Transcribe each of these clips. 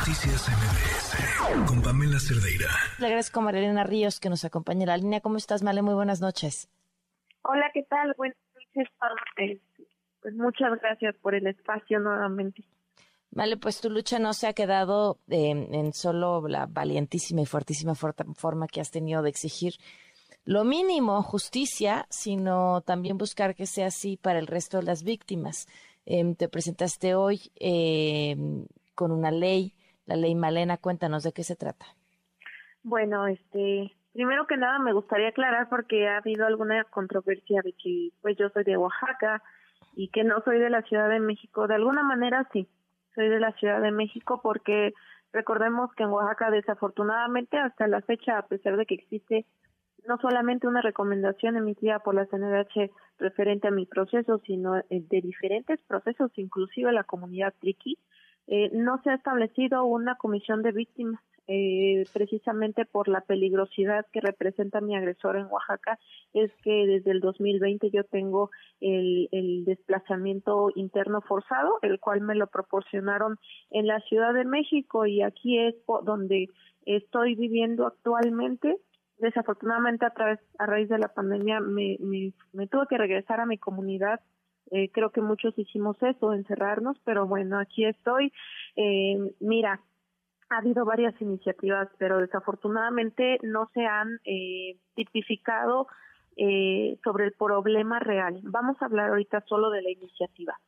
Noticias MBS con Pamela Cerdeira. Le agradezco a Marilena Ríos que nos acompaña en la línea. ¿Cómo estás, Male? Muy buenas noches. Hola, ¿qué tal? Buenas noches, Pues muchas gracias por el espacio nuevamente. Vale, pues tu lucha no se ha quedado en solo la valientísima y fuertísima forma que has tenido de exigir lo mínimo, justicia, sino también buscar que sea así para el resto de las víctimas. Em, te presentaste hoy em, con una ley, la ley Malena, cuéntanos de qué se trata. Bueno, este, primero que nada me gustaría aclarar porque ha habido alguna controversia de que pues yo soy de Oaxaca y que no soy de la Ciudad de México. De alguna manera sí, soy de la Ciudad de México porque recordemos que en Oaxaca desafortunadamente hasta la fecha, a pesar de que existe no solamente una recomendación emitida por la CNDH referente a mi proceso, sino eh, de diferentes procesos, inclusive la comunidad triqui, eh, no se ha establecido una comisión de víctimas eh, precisamente por la peligrosidad que representa mi agresor en Oaxaca, es que desde el 2020 yo tengo el, el desplazamiento interno forzado, el cual me lo proporcionaron en la Ciudad de México y aquí es donde estoy viviendo actualmente. Desafortunadamente a través a raíz de la pandemia me, me, tuve que regresar a mi comunidad eh, creo que muchos hicimos eso encerrarnos pero bueno aquí estoy eh, mira ha habido varias iniciativas pero desafortunadamente no se han eh, tipificado eh, sobre el problema real vamos a hablar ahorita solo de la iniciativa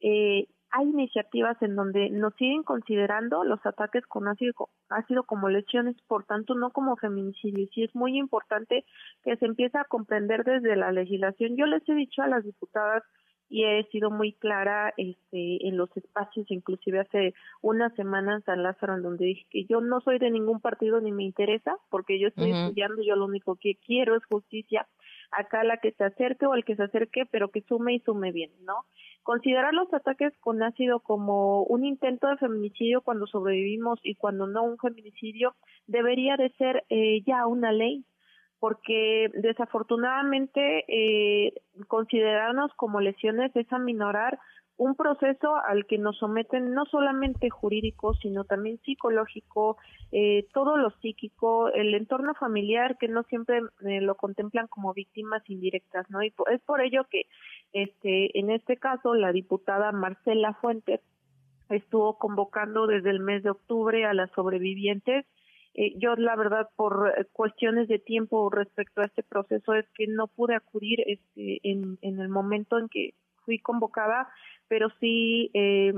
eh, hay iniciativas en donde nos siguen considerando los ataques con ácido, ácido como lesiones, por tanto no como feminicidios. Y es muy importante que se empiece a comprender desde la legislación. Yo les he dicho a las diputadas y he sido muy clara este, en los espacios, inclusive hace unas semanas San Lázaro, en donde dije que yo no soy de ningún partido ni me interesa, porque yo estoy estudiando, yo lo único que quiero es justicia. Acá la que se acerque o el que se acerque, pero que sume y sume bien, ¿no? Considerar los ataques con ácido como un intento de feminicidio cuando sobrevivimos y cuando no un feminicidio debería de ser eh, ya una ley porque desafortunadamente eh, considerarnos como lesiones es aminorar un proceso al que nos someten no solamente jurídico, sino también psicológico, eh, todo lo psíquico, el entorno familiar que no siempre eh, lo contemplan como víctimas indirectas, ¿no? Y es por ello que, este, en este caso, la diputada Marcela Fuentes estuvo convocando desde el mes de octubre a las sobrevivientes. Eh, yo, la verdad, por cuestiones de tiempo respecto a este proceso, es que no pude acudir este, en, en el momento en que fui convocada, pero sí eh,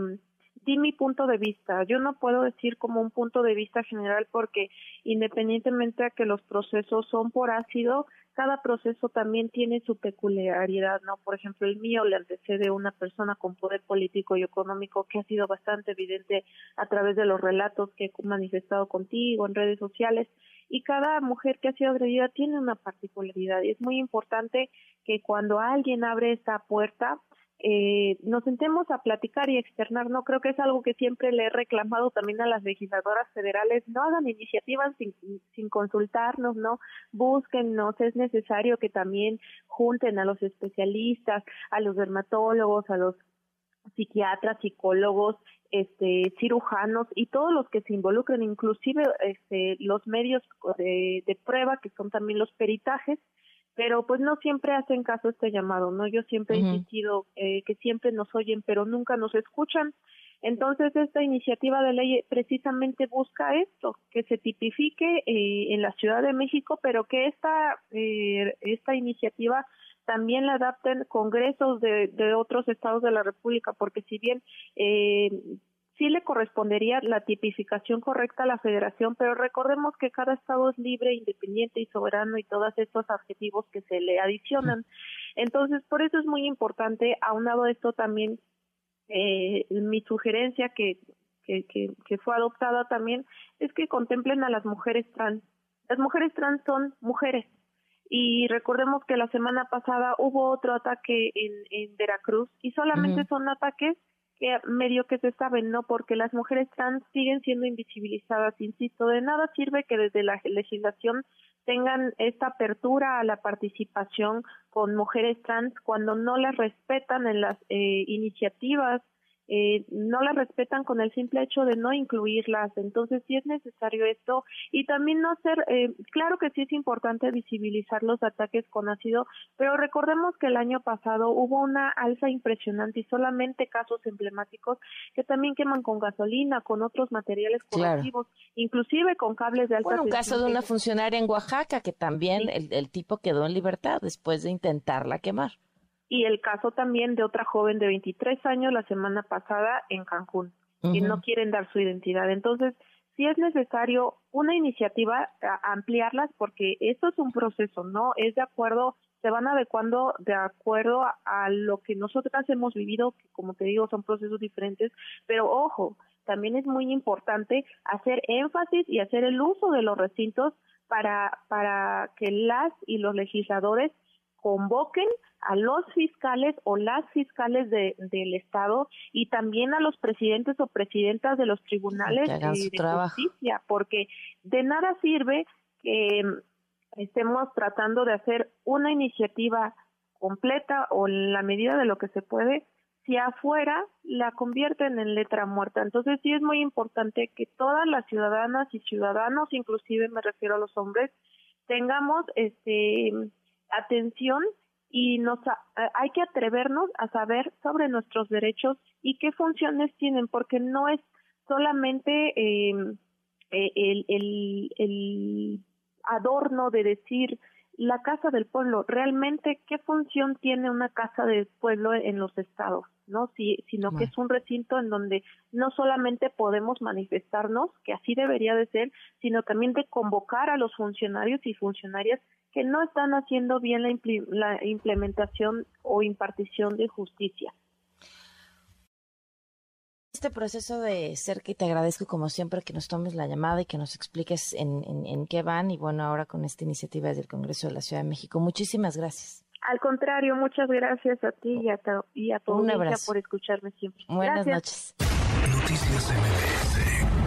di mi punto de vista. Yo no puedo decir como un punto de vista general porque independientemente de que los procesos son por ácido, cada proceso también tiene su peculiaridad, ¿no? Por ejemplo, el mío le antecede una persona con poder político y económico que ha sido bastante evidente a través de los relatos que he manifestado contigo en redes sociales y cada mujer que ha sido agredida tiene una particularidad y es muy importante que cuando alguien abre esta puerta eh, nos sentemos a platicar y externar, no creo que es algo que siempre le he reclamado también a las legisladoras federales, no hagan iniciativas sin, sin consultarnos, no búsquennos, es necesario que también junten a los especialistas, a los dermatólogos, a los psiquiatras, psicólogos, este, cirujanos y todos los que se involucren, inclusive este, los medios de, de prueba, que son también los peritajes, pero pues no siempre hacen caso a este llamado, ¿no? Yo siempre he insistido eh, que siempre nos oyen, pero nunca nos escuchan. Entonces, esta iniciativa de ley precisamente busca esto, que se tipifique eh, en la Ciudad de México, pero que esta, eh, esta iniciativa también la adapten congresos de, de otros estados de la República, porque si bien eh, sí le correspondería la tipificación correcta a la federación, pero recordemos que cada estado es libre, independiente y soberano y todos estos adjetivos que se le adicionan. Entonces, por eso es muy importante, aunado a esto también, eh, mi sugerencia que, que, que, que fue adoptada también es que contemplen a las mujeres trans. Las mujeres trans son mujeres, y recordemos que la semana pasada hubo otro ataque en, en Veracruz y solamente son ataques que medio que se saben, ¿no? Porque las mujeres trans siguen siendo invisibilizadas, insisto, de nada sirve que desde la legislación tengan esta apertura a la participación con mujeres trans cuando no las respetan en las eh, iniciativas eh, no las respetan con el simple hecho de no incluirlas. Entonces, sí es necesario esto y también no ser, eh, claro que sí es importante visibilizar los ataques con ácido, pero recordemos que el año pasado hubo una alza impresionante y solamente casos emblemáticos que también queman con gasolina, con otros materiales corrosivos, inclusive con cables de alta bueno, un caso de una funcionaria en Oaxaca que también el, el tipo quedó en libertad después de intentarla quemar. Y el caso también de otra joven de 23 años la semana pasada en Cancún, que Ujú. no quieren dar su identidad. Entonces, sí es necesario una iniciativa, a- ampliarlas, porque esto es un proceso, ¿no? Es de acuerdo, se van adecuando de acuerdo a, a lo que nosotras hemos vivido, que como te digo, son procesos diferentes, pero ojo, también es muy importante hacer énfasis y hacer el uso de los recintos para, para que las y los legisladores convoquen a los fiscales o las fiscales de, del Estado y también a los presidentes o presidentas de los tribunales de trabajo. justicia, porque de nada sirve que mm, estemos tratando de hacer una iniciativa completa o en la medida de lo que se puede si afuera la convierten en letra muerta. Entonces sí es muy importante que todas las ciudadanas y ciudadanos, inclusive me refiero a los hombres, tengamos este atención y nos a- hay que atrevernos a saber sobre nuestros derechos y qué funciones tienen, porque no es solamente eh, eh, el, el, el adorno de decir la casa del pueblo, realmente qué función tiene una casa del pueblo en los estados, ¿no? Si, sino que es un recinto en donde no solamente podemos manifestarnos, que así debería de ser, sino también de convocar a los funcionarios y funcionarias que no están haciendo bien la, impli- la implementación o impartición de justicia. Este proceso de cerca y te agradezco como siempre que nos tomes la llamada y que nos expliques en, en, en qué van y bueno, ahora con esta iniciativa desde el Congreso de la Ciudad de México. Muchísimas gracias. Al contrario, muchas gracias a ti y a, y a tu por escucharme siempre. Buenas Gracias. noches. Noticias MBS